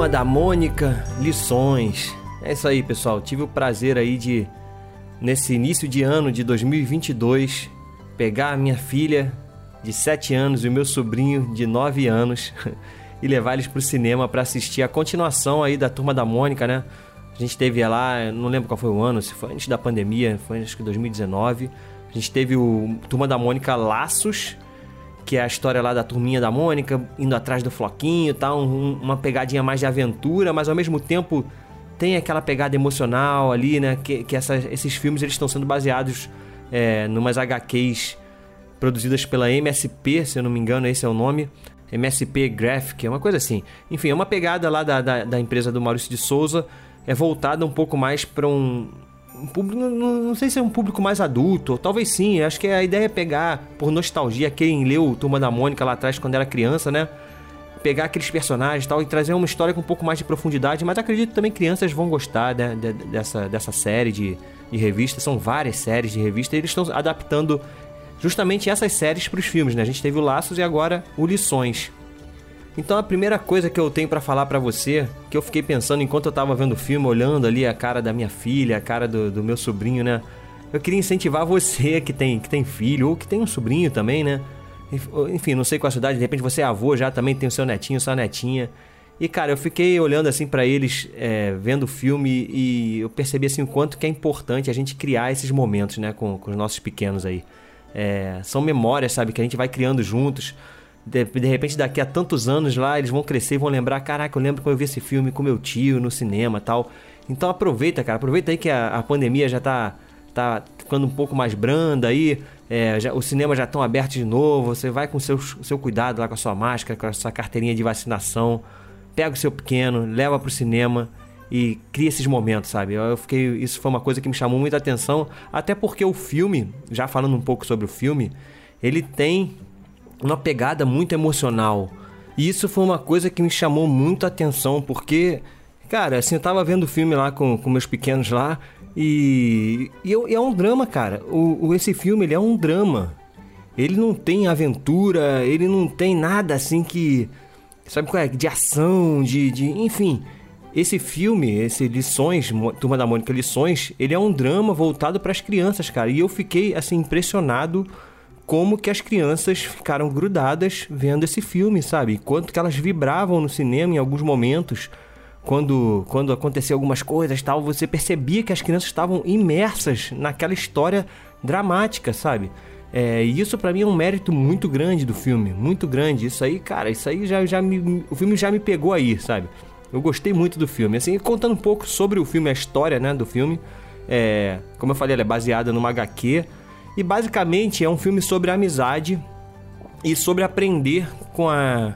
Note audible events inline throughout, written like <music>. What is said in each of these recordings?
Turma da Mônica, lições. É isso aí, pessoal. Tive o prazer aí de, nesse início de ano de 2022, pegar a minha filha de 7 anos e o meu sobrinho de 9 anos <laughs> e levar eles pro cinema para assistir a continuação aí da Turma da Mônica, né? A gente teve lá, não lembro qual foi o ano, se foi antes da pandemia, foi acho que 2019. A gente teve o Turma da Mônica Laços, que é a história lá da turminha da Mônica, indo atrás do Floquinho, tá? Um, uma pegadinha mais de aventura, mas ao mesmo tempo tem aquela pegada emocional ali, né? Que, que esses filmes eles estão sendo baseados é, numas HQs produzidas pela MSP, se eu não me engano, esse é o nome. MSP Graphic, é uma coisa assim. Enfim, é uma pegada lá da, da, da empresa do Maurício de Souza, é voltada um pouco mais para um, um público, não, não, sei se é um público mais adulto, talvez sim. Acho que a ideia é pegar, por nostalgia, quem leu Turma da Mônica lá atrás quando era criança, né? Pegar aqueles personagens e tal e trazer uma história com um pouco mais de profundidade. Mas acredito que também crianças vão gostar né, de, dessa, dessa série de, de revistas. São várias séries de revistas. Eles estão adaptando justamente essas séries para os filmes, né? A gente teve o Laços e agora o Lições. Então a primeira coisa que eu tenho para falar para você, que eu fiquei pensando enquanto eu tava vendo o filme, olhando ali a cara da minha filha, a cara do, do meu sobrinho, né? Eu queria incentivar você que tem, que tem filho ou que tem um sobrinho também, né? Enfim, não sei qual a cidade, de repente você é avô já, também tem o seu netinho, sua netinha. E cara, eu fiquei olhando assim para eles, é, vendo o filme e eu percebi assim o quanto que é importante a gente criar esses momentos, né, com, com os nossos pequenos aí. É, são memórias, sabe, que a gente vai criando juntos. De, de, repente, daqui a tantos anos lá, eles vão crescer e vão lembrar: caraca, eu lembro quando eu vi esse filme com meu tio no cinema tal. Então aproveita, cara, aproveita aí que a, a pandemia já tá, tá ficando um pouco mais branda aí. É, já, os cinemas já estão abertos de novo. Você vai com seu, seu cuidado lá com a sua máscara, com a sua carteirinha de vacinação. Pega o seu pequeno, leva pro cinema e cria esses momentos, sabe? Eu fiquei, isso foi uma coisa que me chamou muita atenção, até porque o filme, já falando um pouco sobre o filme, ele tem uma pegada muito emocional. E isso foi uma coisa que me chamou muito a atenção, porque, cara, assim, eu tava vendo o filme lá com, com meus pequenos lá, e, e, e é um drama, cara. O, o, esse filme, ele é um drama. Ele não tem aventura, ele não tem nada assim que. Sabe qual é? De ação, de. de enfim. Esse filme, esse Lições, Turma da Mônica Lições, ele é um drama voltado para as crianças, cara. E eu fiquei assim impressionado como que as crianças ficaram grudadas vendo esse filme, sabe? Quanto que elas vibravam no cinema em alguns momentos. Quando, quando acontecia algumas coisas tal, você percebia que as crianças estavam imersas naquela história dramática, sabe? É, e isso para mim é um mérito muito grande do filme, muito grande. Isso aí, cara, isso aí já, já me, o filme já me pegou aí, sabe? Eu gostei muito do filme. Assim, contando um pouco sobre o filme, a história né, do filme. É, como eu falei, ela é baseada numa HQ. E basicamente é um filme sobre amizade e sobre aprender com, a,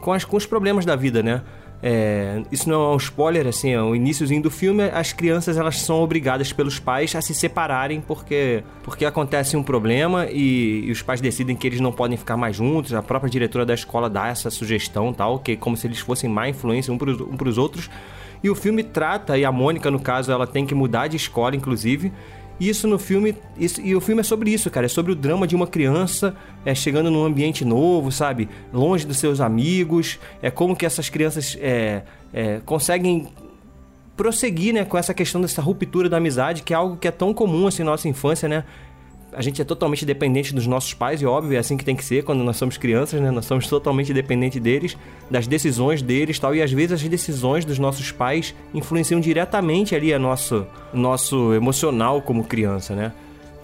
com, as, com os problemas da vida, né? É, isso não é um spoiler, assim, é o iníciozinho do filme, as crianças elas são obrigadas pelos pais a se separarem porque, porque acontece um problema e, e os pais decidem que eles não podem ficar mais juntos, a própria diretora da escola dá essa sugestão tal, que é como se eles fossem má influência um para um os outros. E o filme trata, e a Mônica, no caso, ela tem que mudar de escola, inclusive, isso no filme. Isso, e o filme é sobre isso, cara. É sobre o drama de uma criança é, chegando num ambiente novo, sabe? Longe dos seus amigos. É como que essas crianças é, é, conseguem prosseguir né, com essa questão dessa ruptura da amizade, que é algo que é tão comum assim na nossa infância, né? A gente é totalmente dependente dos nossos pais, e óbvio, é assim que tem que ser quando nós somos crianças, né? Nós somos totalmente dependentes deles, das decisões deles tal. E às vezes as decisões dos nossos pais influenciam diretamente ali a nosso, nosso emocional como criança, né?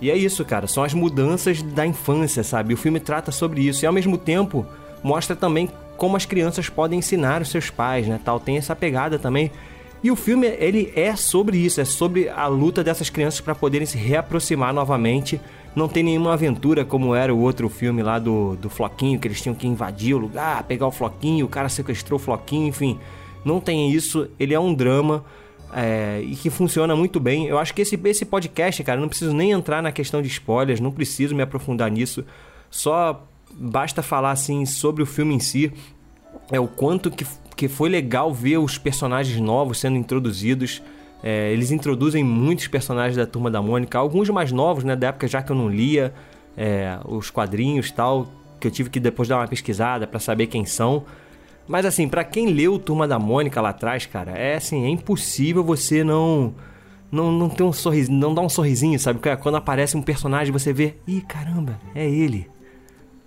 E é isso, cara. São as mudanças da infância, sabe? O filme trata sobre isso. E ao mesmo tempo mostra também como as crianças podem ensinar os seus pais, né? Tal. Tem essa pegada também E o filme, ele é sobre isso, é sobre a luta dessas crianças para poderem se reaproximar novamente. Não tem nenhuma aventura como era o outro filme lá do, do Floquinho, que eles tinham que invadir o lugar, pegar o Floquinho, o cara sequestrou o Floquinho, enfim. Não tem isso, ele é um drama é, e que funciona muito bem. Eu acho que esse, esse podcast, cara, não preciso nem entrar na questão de spoilers, não preciso me aprofundar nisso. Só basta falar assim sobre o filme em si. É o quanto que, que foi legal ver os personagens novos sendo introduzidos. É, eles introduzem muitos personagens da Turma da Mônica, alguns mais novos, né, da época já que eu não lia é, os quadrinhos tal, que eu tive que depois dar uma pesquisada para saber quem são. Mas assim, para quem leu Turma da Mônica lá atrás, cara, é assim, é impossível você não não, não ter um sorrisinho, não dar um sorrisinho, sabe? Quando aparece um personagem, você vê, ih, caramba, é ele.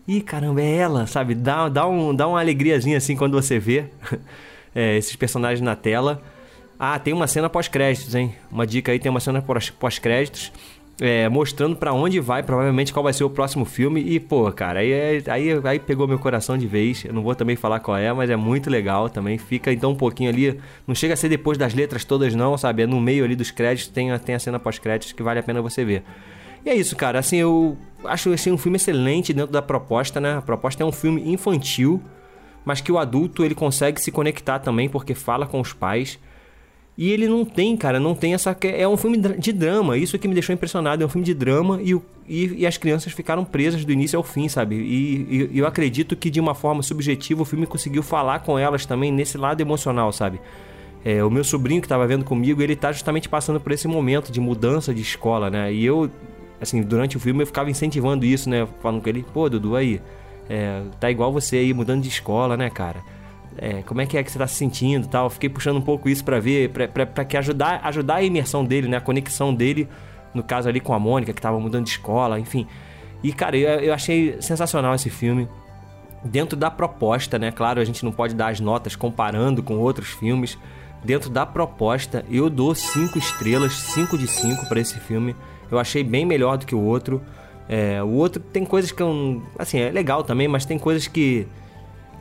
Ih, caramba, é ela, sabe? Dá, dá, um, dá uma alegriazinha assim quando você vê <laughs> é, esses personagens na tela. Ah, tem uma cena pós-créditos, hein? Uma dica aí, tem uma cena pós-créditos é, mostrando para onde vai, provavelmente qual vai ser o próximo filme. E, pô, cara, aí, é, aí, aí pegou meu coração de vez. Eu não vou também falar qual é, mas é muito legal também. Fica então um pouquinho ali. Não chega a ser depois das letras todas, não, sabe? É no meio ali dos créditos, tem tem a cena pós-créditos que vale a pena você ver. E é isso, cara. Assim, eu acho assim, um filme excelente dentro da proposta, né? A proposta é um filme infantil, mas que o adulto ele consegue se conectar também, porque fala com os pais. E ele não tem, cara, não tem essa. É um filme de drama, isso que me deixou impressionado. É um filme de drama e, e, e as crianças ficaram presas do início ao fim, sabe? E, e, eu acredito que de uma forma subjetiva o filme conseguiu falar com elas também nesse lado emocional, sabe? É, o meu sobrinho que estava vendo comigo, ele tá justamente passando por esse momento de mudança de escola, né? E eu, assim, durante o filme eu ficava incentivando isso, né? Falando com ele, pô, Dudu, aí, é, tá igual você aí, mudando de escola, né, cara? é, como é que é que você está se sentindo tal. Fiquei puxando um pouco isso para ver, para que ajudar, ajudar a imersão dele, né? A conexão dele, no caso ali com a Mônica, que estava mudando de escola, enfim. E, cara, eu, eu achei sensacional esse filme. Dentro da proposta, né? Claro, a gente não pode dar as notas comparando com outros filmes. Dentro da proposta, eu dou 5 estrelas, 5 de 5 para esse filme. Eu achei bem melhor do que o outro. É, o outro tem coisas que eu. Assim, é legal também, mas tem coisas que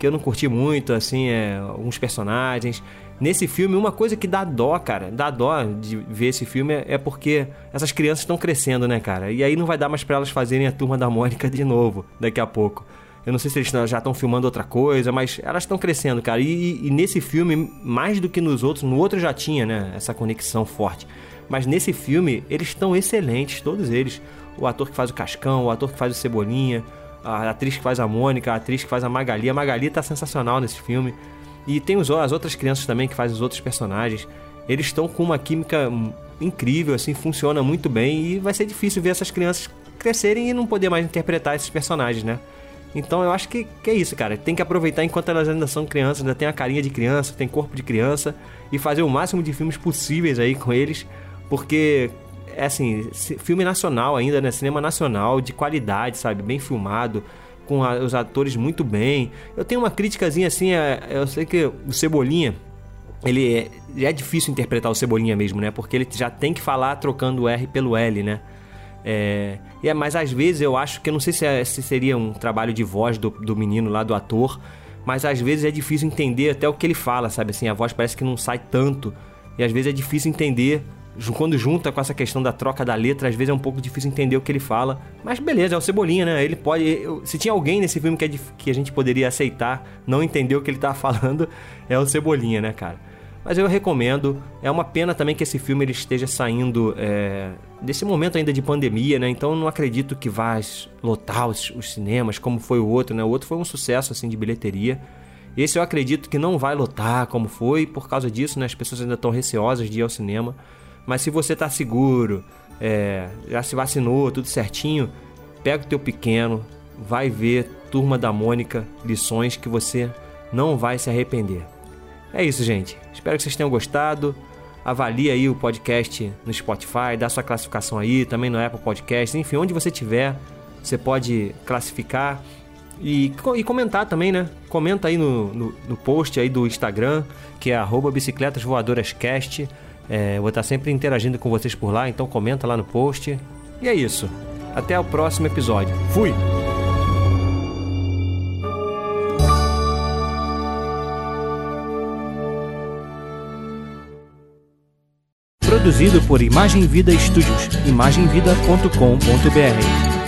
que eu não curti muito, assim, é, alguns personagens. Nesse filme, uma coisa que dá dó, cara, dá dó de ver esse filme é, é porque essas crianças estão crescendo, né, cara? E aí não vai dar mais para elas fazerem a turma da Mônica de novo daqui a pouco. Eu não sei se eles já estão filmando outra coisa, mas elas estão crescendo, cara. E, e, nesse filme, mais do que nos outros, no outro já tinha, né, essa conexão forte. Mas nesse filme, eles estão excelentes, todos eles. O ator que faz o Cascão, o ator que faz o Cebolinha, a atriz que faz a Mônica, a atriz que faz a Magali. A Magali tá sensacional nesse filme. E tem os, as outras crianças também que fazem os outros personagens. Eles estão com uma química incrível, assim, funciona muito bem. E vai ser difícil ver essas crianças crescerem e não poder mais interpretar esses personagens, né? Então eu acho que, que é isso, cara. Tem que aproveitar enquanto elas ainda são crianças, ainda tem a carinha de criança, tem corpo de criança, e fazer o máximo de filmes possíveis aí com eles, porque é assim, filme nacional ainda, né? Cinema nacional, de qualidade, sabe? Bem filmado, com a, os atores muito bem. Eu tenho uma críticazinha assim, é, eu sei que o Cebolinha, ele é, é, difícil interpretar o Cebolinha mesmo, né? Porque ele já tem que falar trocando o R pelo L, né? É, é, mas às vezes eu acho que eu não sei se, é, se seria um trabalho de voz do, do menino lá, do ator, mas às vezes é difícil entender até o que ele fala, sabe? Assim, a voz parece que não sai tanto. E às vezes é difícil entender quando junta com essa questão da troca da letra, às vezes é um pouco difícil entender o que ele fala. Mas beleza, é o Cebolinha, né? Ele pode. Se tinha alguém nesse filme que, é, que a gente poderia aceitar, não entender o que ele tá <laughs> falando, é o Cebolinha, né, cara? Mas eu recomendo. É uma pena também que esse filme ele esteja saindo é, desse momento ainda de pandemia, né? Então não acredito que vá lotar os, os, cinemas como foi o outro, né? O outro foi um sucesso assim de bilheteria. Esse eu acredito que não vai lotar como foi por causa disso, né? As pessoas ainda estão receosas de ir ao cinema. Mas se você tá seguro, é, já se vacinou, tudo certinho, pega o teu pequeno, vai ver Turma da Mônica, lições que você não vai se arrepender. É isso, gente. Espero que vocês tenham gostado. Avalie aí o podcast no Spotify, dá sua classificação aí, também no Apple Podcast, enfim, onde você tiver, você pode classificar e, e comentar também, né? Comenta aí no, no, no post aí do Instagram, que é arroba. É, vou estar sempre interagindo com vocês por lá, então comenta lá no post. E é isso. Até o próximo episódio. Fui! produzido por Imagem Vida Studios, imagemvida.com.br.